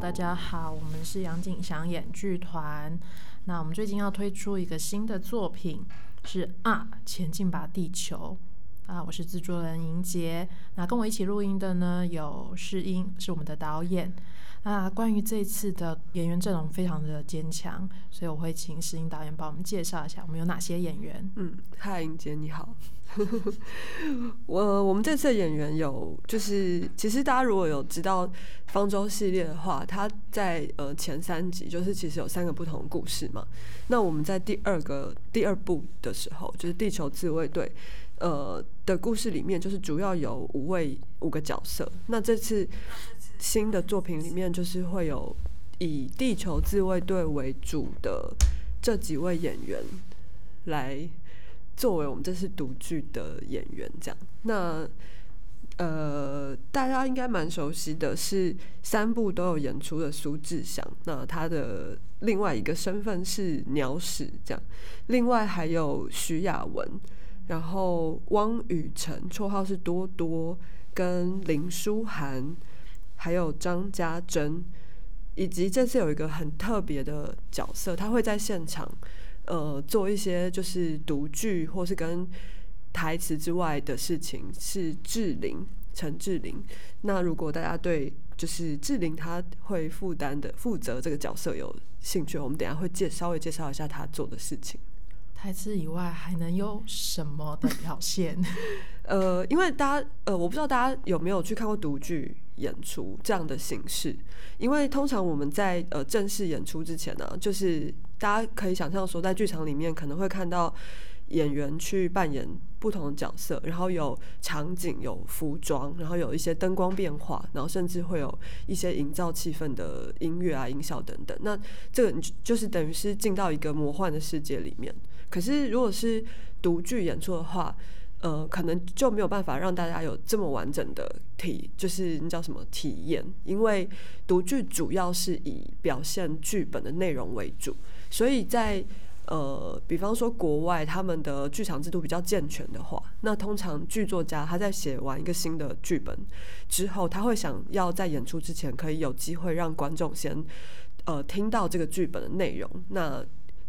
大家好，我们是杨景祥演剧团。那我们最近要推出一个新的作品，是啊，前进吧地球啊！我是制作人莹杰。那跟我一起录音的呢，有世英，是我们的导演。那关于这次的演员阵容非常的坚强，所以我会请世英导演帮我们介绍一下我们有哪些演员。嗯，嗨，莹杰你好。我我们这次的演员有，就是其实大家如果有知道方舟系列的话，它在呃前三集就是其实有三个不同的故事嘛。那我们在第二个第二部的时候，就是地球自卫队呃的故事里面，就是主要有五位五个角色。那这次新的作品里面，就是会有以地球自卫队为主的这几位演员来。作为我们这次独剧的演员，这样，那呃，大家应该蛮熟悉的是三部都有演出的苏志祥，那他的另外一个身份是鸟屎，这样，另外还有徐雅文，然后汪雨晨，绰号是多多，跟林书涵，还有张家珍，以及这次有一个很特别的角色，他会在现场。呃，做一些就是读剧或是跟台词之外的事情，是志玲陈志玲。那如果大家对就是志玲她会负担的负责这个角色有兴趣，我们等下会介稍微介绍一下她做的事情。台词以外还能有什么的表现？呃，因为大家呃，我不知道大家有没有去看过独剧演出这样的形式，因为通常我们在呃正式演出之前呢，就是。大家可以想象说，在剧场里面可能会看到演员去扮演不同的角色，然后有场景、有服装，然后有一些灯光变化，然后甚至会有一些营造气氛的音乐啊、音效等等。那这个就是等于是进到一个魔幻的世界里面。可是如果是独剧演出的话，呃，可能就没有办法让大家有这么完整的体，就是那叫什么体验？因为独剧主要是以表现剧本的内容为主。所以在呃，比方说国外他们的剧场制度比较健全的话，那通常剧作家他在写完一个新的剧本之后，他会想要在演出之前可以有机会让观众先呃听到这个剧本的内容，那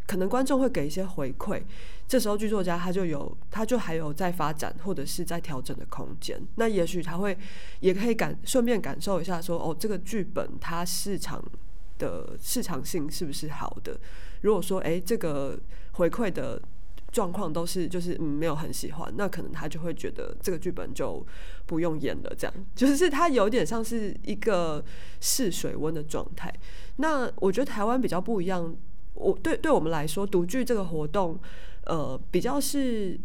可能观众会给一些回馈，这时候剧作家他就有他就还有在发展或者是在调整的空间，那也许他会也可以感顺便感受一下说哦，这个剧本它市场的市场性是不是好的。如果说哎，这个回馈的状况都是就是没有很喜欢，那可能他就会觉得这个剧本就不用演了，这样就是他有点像是一个试水温的状态。那我觉得台湾比较不一样，我对对我们来说，独剧这个活动，呃，比较是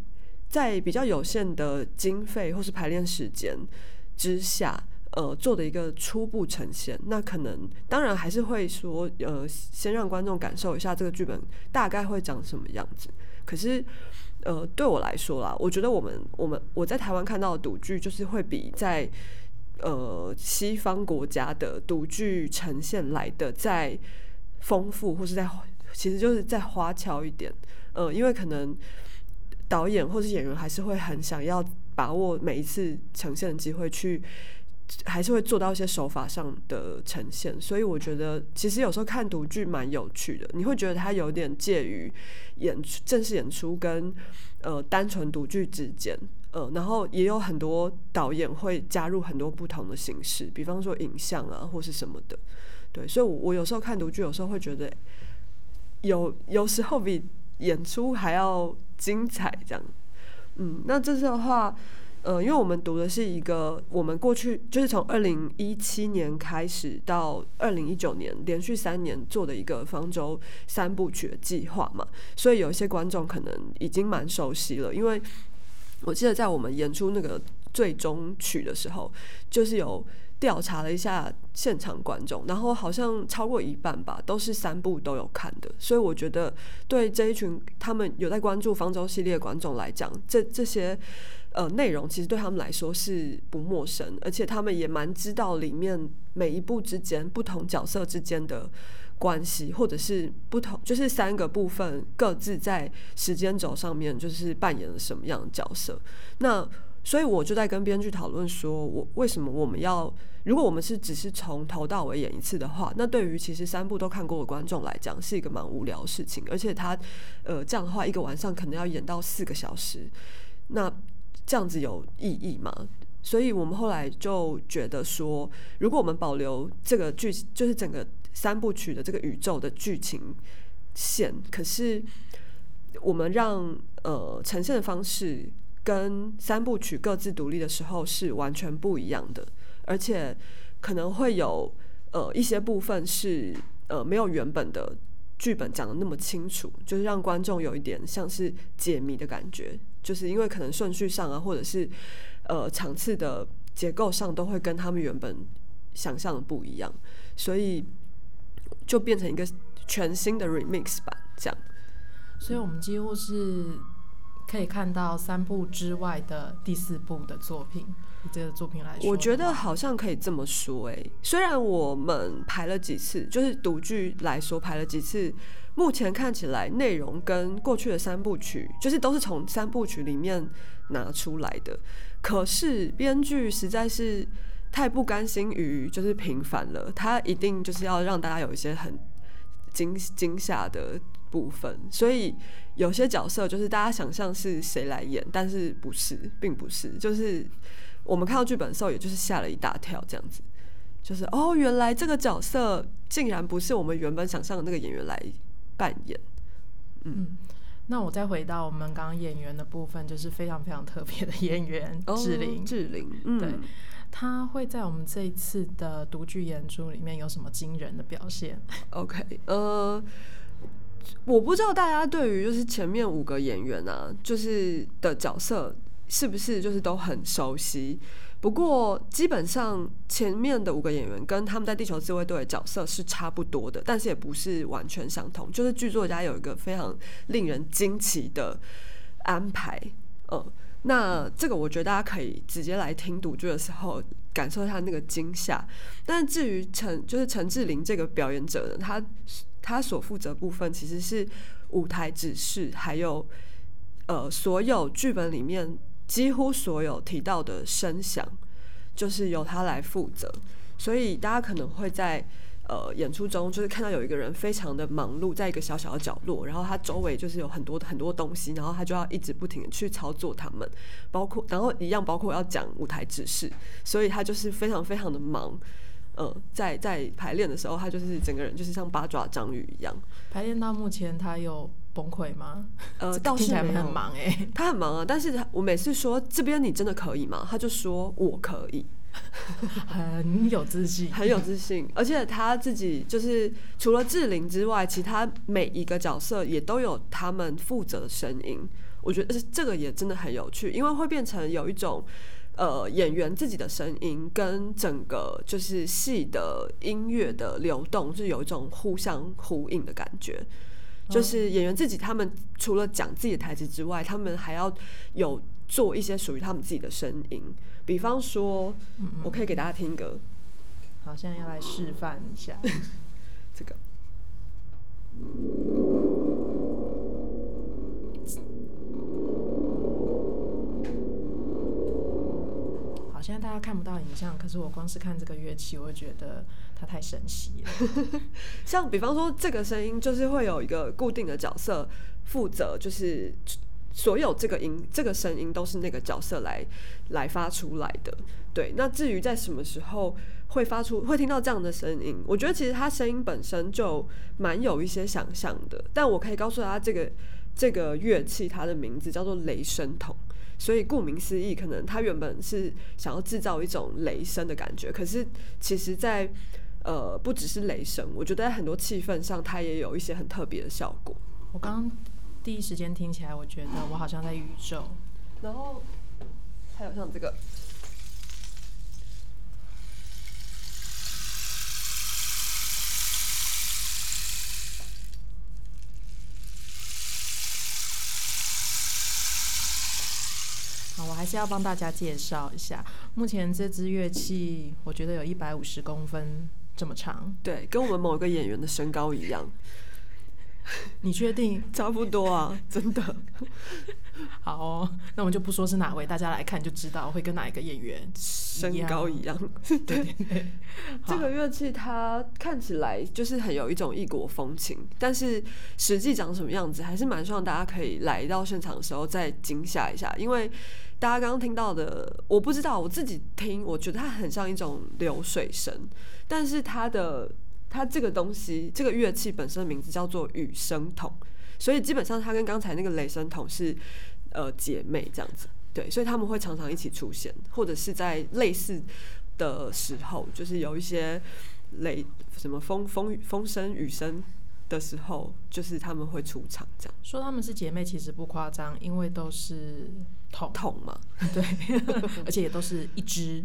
在比较有限的经费或是排练时间之下。呃，做的一个初步呈现，那可能当然还是会说，呃，先让观众感受一下这个剧本大概会长什么样子。可是，呃，对我来说啦，我觉得我们我们我在台湾看到的独剧，就是会比在呃西方国家的独剧呈现来的再丰富，或是在其实就是再花俏一点。呃，因为可能导演或是演员还是会很想要把握每一次呈现的机会去。还是会做到一些手法上的呈现，所以我觉得其实有时候看独剧蛮有趣的。你会觉得它有点介于演出正式演出跟呃单纯独剧之间，呃，然后也有很多导演会加入很多不同的形式，比方说影像啊或是什么的。对，所以，我我有时候看独剧，有时候会觉得有有时候比演出还要精彩，这样。嗯，那这次的话。呃，因为我们读的是一个我们过去就是从二零一七年开始到二零一九年连续三年做的一个方舟三部曲的计划嘛，所以有一些观众可能已经蛮熟悉了。因为我记得在我们演出那个最终曲的时候，就是有调查了一下现场观众，然后好像超过一半吧，都是三部都有看的。所以我觉得对这一群他们有在关注方舟系列观众来讲，这这些。呃，内容其实对他们来说是不陌生，而且他们也蛮知道里面每一部之间不同角色之间的关系，或者是不同，就是三个部分各自在时间轴上面就是扮演了什么样的角色。那所以我就在跟编剧讨论说，我为什么我们要，如果我们是只是从头到尾演一次的话，那对于其实三部都看过的观众来讲，是一个蛮无聊的事情，而且他呃这样的话，一个晚上可能要演到四个小时，那这样子有意义吗？所以我们后来就觉得说，如果我们保留这个剧，就是整个三部曲的这个宇宙的剧情线，可是我们让呃呈现的方式跟三部曲各自独立的时候是完全不一样的，而且可能会有呃一些部分是呃没有原本的剧本讲的那么清楚，就是让观众有一点像是解谜的感觉，就是因为可能顺序上啊，或者是。呃，场次的结构上都会跟他们原本想象的不一样，所以就变成一个全新的 remix 版这样。所以我们几乎是可以看到三部之外的第四部的作品。这个作品来说，我觉得好像可以这么说。哎，虽然我们排了几次，就是独剧来说排了几次，目前看起来内容跟过去的三部曲，就是都是从三部曲里面拿出来的。可是编剧实在是太不甘心于就是平凡了，他一定就是要让大家有一些很惊惊吓的部分，所以有些角色就是大家想象是谁来演，但是不是，并不是，就是我们看到剧本的时候，也就是吓了一大跳，这样子，就是哦，原来这个角色竟然不是我们原本想象的那个演员来扮演，嗯。那我再回到我们刚刚演员的部分，就是非常非常特别的演员志玲。志玲，嗯，对，他会在我们这一次的独剧演出里面有什么惊人的表现？OK，呃，我不知道大家对于就是前面五个演员啊，就是的角色是不是就是都很熟悉。不过，基本上前面的五个演员跟他们在《地球自卫队》的角色是差不多的，但是也不是完全相同。就是剧作家有一个非常令人惊奇的安排，嗯，那这个我觉得大家可以直接来听读剧的时候感受一下那个惊吓。但至于陈，就是陈志玲这个表演者呢，他他所负责部分其实是舞台指示，还有呃所有剧本里面。几乎所有提到的声响，就是由他来负责，所以大家可能会在呃演出中，就是看到有一个人非常的忙碌，在一个小小的角落，然后他周围就是有很多很多东西，然后他就要一直不停的去操作他们，包括然后一样包括要讲舞台指示，所以他就是非常非常的忙，嗯，在在排练的时候，他就是整个人就是像八爪章鱼一样。排练到目前，他有。崩溃吗？呃，倒是很忙哎，他很忙啊。但是他我每次说这边你真的可以吗？他就说我可以，很有自信，很有自信。而且他自己就是除了志玲之外，其他每一个角色也都有他们负责的声音。我觉得这个也真的很有趣，因为会变成有一种呃演员自己的声音跟整个就是戏的音乐的流动是有一种互相呼应的感觉。就是演员自己，他们除了讲自己的台词之外，他们还要有做一些属于他们自己的声音。比方说，我可以给大家听一个，好，现在要来示范一下 这个。家看不到影像，可是我光是看这个乐器，我会觉得它太神奇了。像比方说，这个声音就是会有一个固定的角色负责，就是所有这个音、这个声音都是那个角色来来发出来的。对，那至于在什么时候会发出、会听到这样的声音，我觉得其实它声音本身就蛮有一些想象的。但我可以告诉大家，这个这个乐器它的名字叫做雷声筒。所以顾名思义，可能他原本是想要制造一种雷声的感觉，可是其实，在呃不只是雷声，我觉得在很多气氛上，它也有一些很特别的效果。我刚刚第一时间听起来，我觉得我好像在宇宙。然后还有像这个。还是要帮大家介绍一下，目前这支乐器，我觉得有一百五十公分这么长，对，跟我们某个演员的身高一样。你确定？差不多啊，真的。好哦，那我们就不说是哪位，大家来看就知道会跟哪一个演员身高一样。对对对，这个乐器它看起来就是很有一种异国风情，但是实际长什么样子，还是蛮希望大家可以来到现场的时候再惊吓一下，因为大家刚刚听到的，我不知道我自己听，我觉得它很像一种流水声，但是它的它这个东西，这个乐器本身的名字叫做雨声筒。所以基本上，它跟刚才那个雷声筒是呃姐妹这样子，对，所以他们会常常一起出现，或者是在类似的时候，就是有一些雷什么风风风声雨声的时候，就是他们会出场这样。说他们是姐妹其实不夸张，因为都是筒筒嘛，对，而且也都是一只。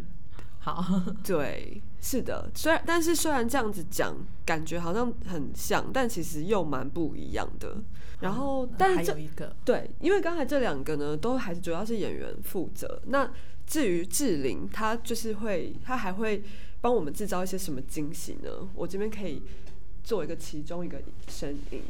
好，对，是的，虽然但是虽然这样子讲，感觉好像很像，但其实又蛮不一样的。然后，但是这一个对，因为刚才这两个呢，都还是主要是演员负责。那至于志玲，她就是会，她还会帮我们制造一些什么惊喜呢？我这边可以做一个其中一个声音。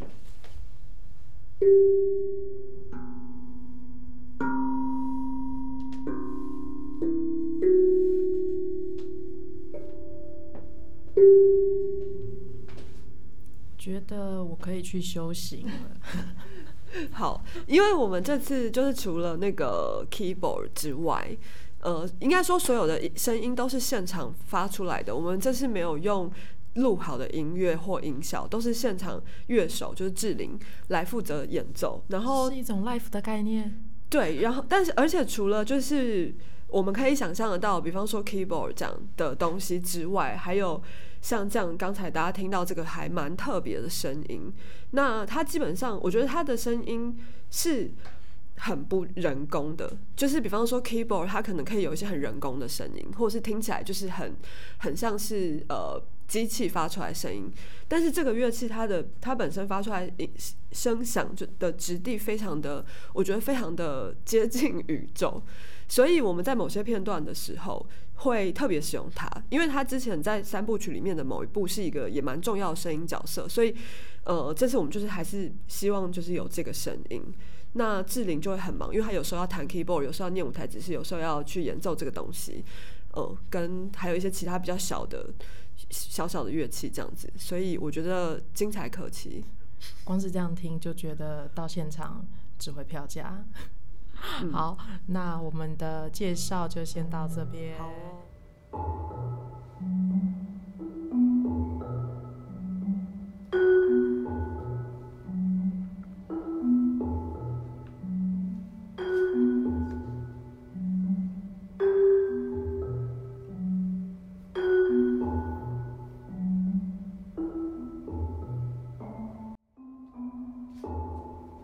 觉得我可以去修行了。好，因为我们这次就是除了那个 keyboard 之外，呃，应该说所有的声音都是现场发出来的。我们这次没有用录好的音乐或音效，都是现场乐手就是志玲来负责演奏。然后是一种 life 的概念。对，然后但是而且除了就是我们可以想象得到，比方说 keyboard 这样的东西之外，还有。像这样，刚才大家听到这个还蛮特别的声音，那它基本上，我觉得它的声音是很不人工的，就是比方说 keyboard，它可能可以有一些很人工的声音，或者是听起来就是很很像是呃机器发出来声音，但是这个乐器它的它本身发出来声响就的质地非常的，我觉得非常的接近宇宙。所以我们在某些片段的时候会特别使用它，因为它之前在三部曲里面的某一部是一个也蛮重要的声音角色，所以呃，这次我们就是还是希望就是有这个声音。那志玲就会很忙，因为她有时候要弹 keyboard，有时候要念舞台指示，有时候要去演奏这个东西，呃，跟还有一些其他比较小的小小的乐器这样子，所以我觉得精彩可期。光是这样听就觉得到现场只会票价。好，那我们的介绍就先到这边。好。